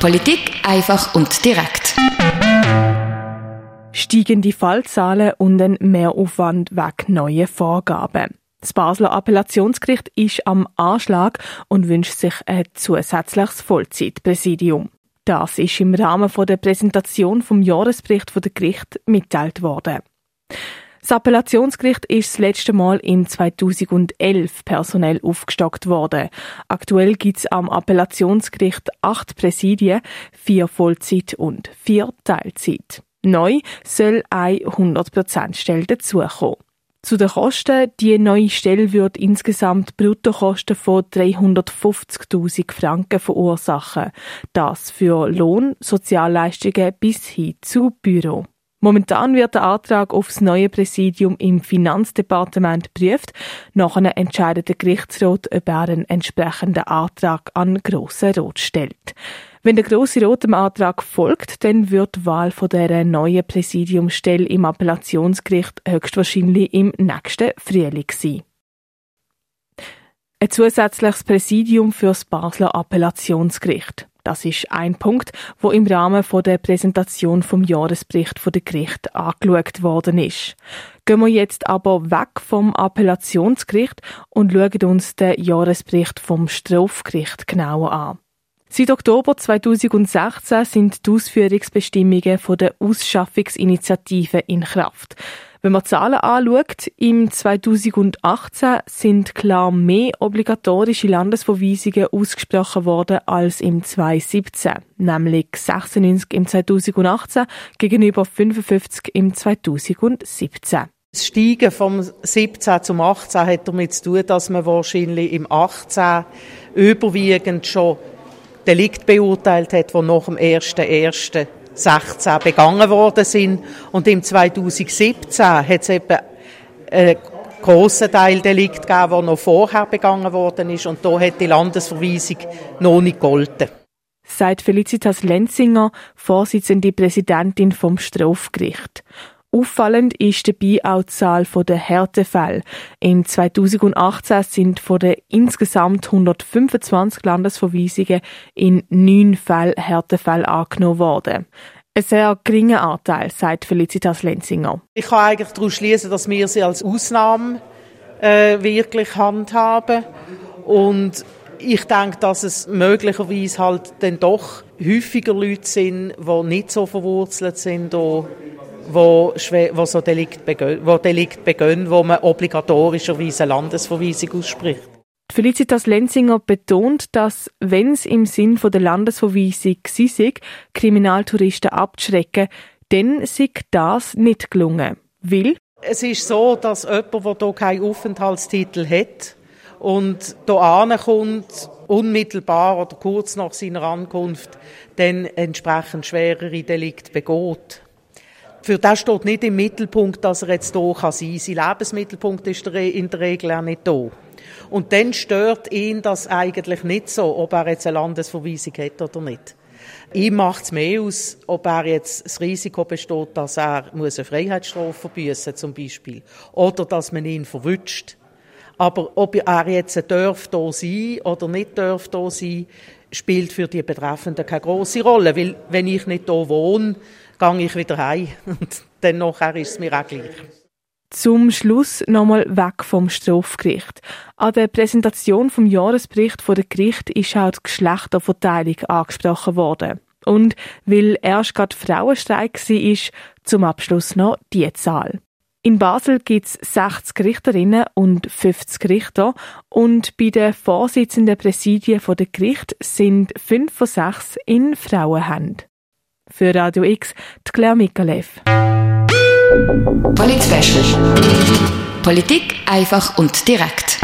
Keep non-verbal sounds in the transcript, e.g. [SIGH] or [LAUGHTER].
Politik einfach und direkt. Steigende Fallzahlen und ein Mehraufwand wegen neuen Vorgaben. Das Basler Appellationsgericht ist am Anschlag und wünscht sich ein zusätzliches Vollzeitpräsidium. Das ist im Rahmen der Präsentation vom Jahresbericht der Gericht mitteilt worden. Das Appellationsgericht ist das letzte Mal im 2011 personell aufgestockt worden. Aktuell gibt es am Appellationsgericht acht Präsidien, vier Vollzeit und vier Teilzeit. Neu soll eine 100%-Stelle dazukommen. Zu den Kosten. Die neue Stelle wird insgesamt Bruttokosten von 350.000 Franken verursachen. Das für Lohn, Sozialleistungen bis hin zu Büro. Momentan wird der Antrag aufs neue Präsidium im Finanzdepartement geprüft. Nachher entscheidet der Gerichtsrat, ob er einen entsprechenden Antrag an Grossen Rot stellt. Wenn der Grosse Rot dem Antrag folgt, dann wird die Wahl von der neuen Präsidiumstelle im Appellationsgericht höchstwahrscheinlich im nächsten Frühling sein. Ein zusätzliches Präsidium für das Basler Appellationsgericht. Das ist ein Punkt, wo im Rahmen der Präsentation vom Jahresbericht von der Gericht angeschaut worden ist. Gehen wir jetzt aber weg vom Appellationsgericht und schauen uns den Jahresbericht vom Strafgericht genauer an. Seit Oktober 2016 sind die Ausführungsbestimmungen von der Ausschaffungsinitiative in Kraft. Wenn man Zahlen anschaut, im 2018 sind klar mehr obligatorische Landesverweisungen ausgesprochen worden als im 2017, nämlich 96 im 2018 gegenüber 55 im 2017. Das Steigen vom 17 zum 18 hat damit zu tun, dass man wahrscheinlich im 18 überwiegend schon Delikt beurteilt hat, die nach dem 1.1. 16 begangen worden sind. Und im 2017 hat es etwa einen grossen Teil Delikt gegeben, der noch vorher begangen worden ist. Und da hat die Landesverweisung noch nicht gegolten. Sagt Felicitas Lenzinger, Vorsitzende Präsidentin vom Strafgericht. Auffallend ist dabei auch die Zahl der Härtefälle. Im 2018 sind von den insgesamt 125 Landesverweisungen in neun Fällen Härtefälle angenommen worden. Ein sehr geringer Anteil, sagt Felicitas Lenzinger. Ich kann eigentlich daraus schließen, dass wir sie als Ausnahme äh, wirklich handhaben. Und ich denke, dass es möglicherweise halt dann doch häufiger Leute sind, die nicht so verwurzelt sind, wo, wo so Delikt begehen, wo Delikt begehen, wo man obligatorischerweise Landesverweisung ausspricht. Felicitas Lenzinger betont, dass, wenn es im Sinn von der Landesverweisung sei, Kriminaltouristen abzuschrecken, dann sei das nicht gelungen. Will? Es ist so, dass jemand, der hier keinen Aufenthaltstitel hat und hier ankommt, unmittelbar oder kurz nach seiner Ankunft, dann entsprechend schwerere Delikte begeht für das steht nicht im Mittelpunkt, dass er jetzt hier sein kann. Sein Lebensmittelpunkt ist in der Regel auch nicht da. Und dann stört ihn das eigentlich nicht so, ob er jetzt eine Landesverweisung hat oder nicht. Ihm macht es mehr aus, ob er jetzt das Risiko besteht, dass er muss eine Freiheitsstrafe verbüßen zum Beispiel. Oder dass man ihn verwünscht. Aber ob er jetzt darf da sein oder nicht darf da sein, spielt für die Betreffenden keine große Rolle. Weil, wenn ich nicht da wohne, gehe ich wieder heim. [LAUGHS] Und dann nachher ist es mir auch gleich. Zum Schluss nochmal weg vom Strafgericht. An der Präsentation vom Jahresbericht vor der Gericht ist auch die Geschlechterverteilung angesprochen worden. Und weil erst gerade Frauenstreik war, zum Abschluss noch die Zahl. In Basel gibt es 60 Richterinnen und 50 Richter und bei den Vorsitzenden Präsidien der Gericht sind 5 von 6 in Frauenhand. Für Radio X, die Claire Mikalev. Polit Politik einfach und direkt.